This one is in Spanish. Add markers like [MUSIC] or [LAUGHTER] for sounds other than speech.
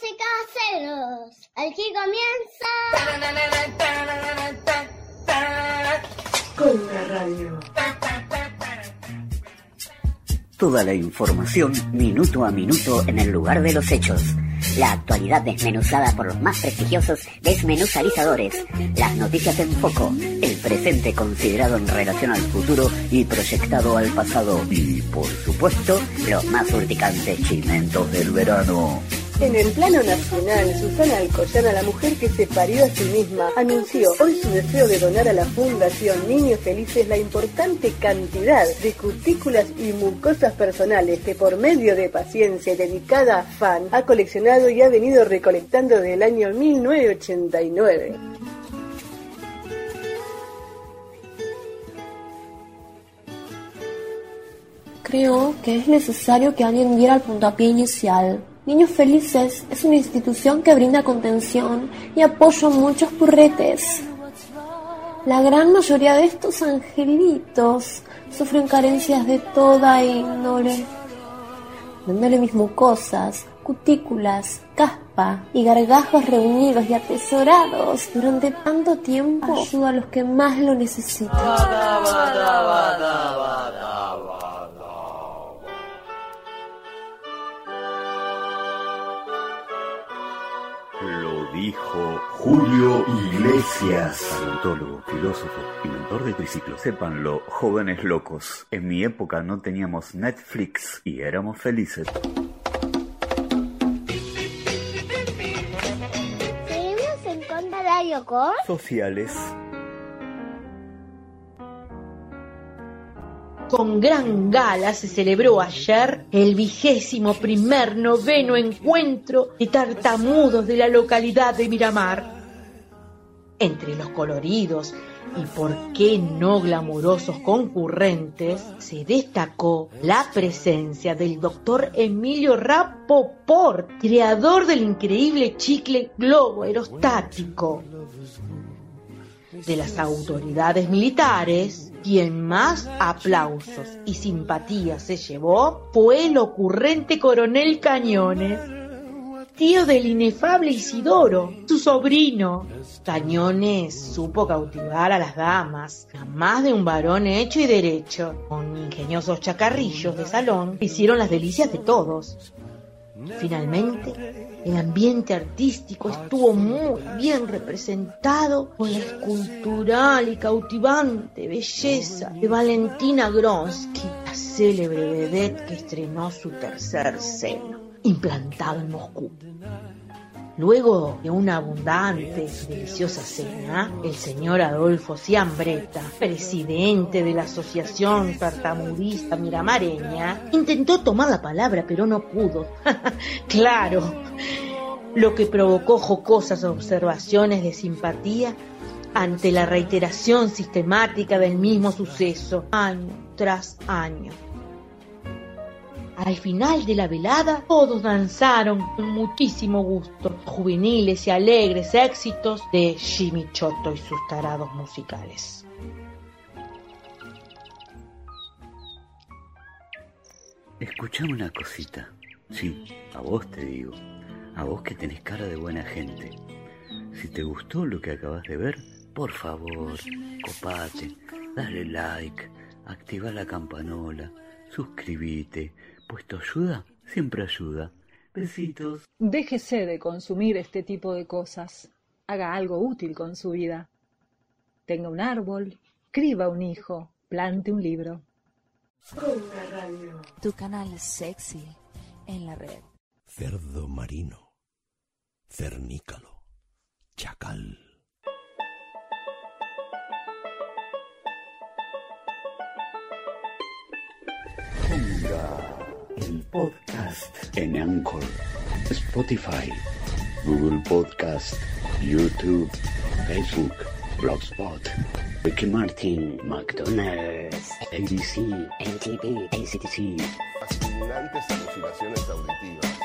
caseros. Aquí comienza. Con la radio. Toda la información minuto a minuto en el lugar de los hechos. La actualidad desmenuzada por los más prestigiosos desmenuzalizadores. Las noticias en foco. El presente considerado en relación al futuro y proyectado al pasado. Y, por supuesto, los más urticantes chimentos del verano. En el plano nacional, Susana Alcoyana, la mujer que se parió a sí misma, anunció hoy su deseo de donar a la Fundación Niños Felices la importante cantidad de cutículas y mucosas personales que por medio de paciencia y dedicada fan ha coleccionado y ha venido recolectando desde el año 1989. Creo que es necesario que alguien diera el puntapié inicial. Niños Felices es una institución que brinda contención y apoyo a muchos purretes. La gran mayoría de estos angelitos sufren carencias de toda índole. Dándole mis mucosas, cutículas, caspa y gargajos reunidos y atesorados durante tanto tiempo ayuda a los que más lo necesitan. Dijo Julio Iglesias, paleontólogo, filósofo y mentor de triciclo. Sépanlo, jóvenes locos. En mi época no teníamos Netflix y éramos felices. Seguimos en Conda Radio con. Sociales. Con gran gala se celebró ayer el vigésimo primer noveno encuentro de tartamudos de la localidad de Miramar. Entre los coloridos y por qué no glamurosos concurrentes, se destacó la presencia del doctor Emilio Rapoport, creador del increíble chicle globo aerostático. De las autoridades militares, quien más aplausos y simpatías se llevó fue el ocurrente coronel Cañones, tío del inefable Isidoro, su sobrino. Cañones supo cautivar a las damas, a más de un varón hecho y derecho, con ingeniosos chacarrillos de salón hicieron las delicias de todos. Finalmente, el ambiente artístico estuvo muy bien representado por la escultural y cautivante belleza de Valentina Gronsky, la célebre vedette que estrenó su tercer seno, implantado en Moscú. Luego de una abundante y deliciosa cena, el señor Adolfo Ciambreta, presidente de la Asociación Tartamudista Miramareña, intentó tomar la palabra, pero no pudo. [LAUGHS] claro, lo que provocó jocosas observaciones de simpatía ante la reiteración sistemática del mismo suceso, año tras año. Al final de la velada, todos danzaron con muchísimo gusto, juveniles y alegres éxitos de Jimmy Chotto y sus tarados musicales. Escuchame una cosita. Sí, a vos te digo. A vos que tenés cara de buena gente. Si te gustó lo que acabas de ver, por favor, copate, dale like, activa la campanola, suscríbete, pues tu ayuda siempre ayuda. Besitos. Déjese de consumir este tipo de cosas. Haga algo útil con su vida. Tenga un árbol, criba un hijo, plante un libro. Tu canal sexy en la red. cerdo marino, cernícalo, chacal. Podcast en Anchor, Spotify, Google Podcast, YouTube, Facebook, Blogspot, Ricky Martin, McDonald's, ABC, MTV, ACTC. fascinantes alucinaciones auditivas.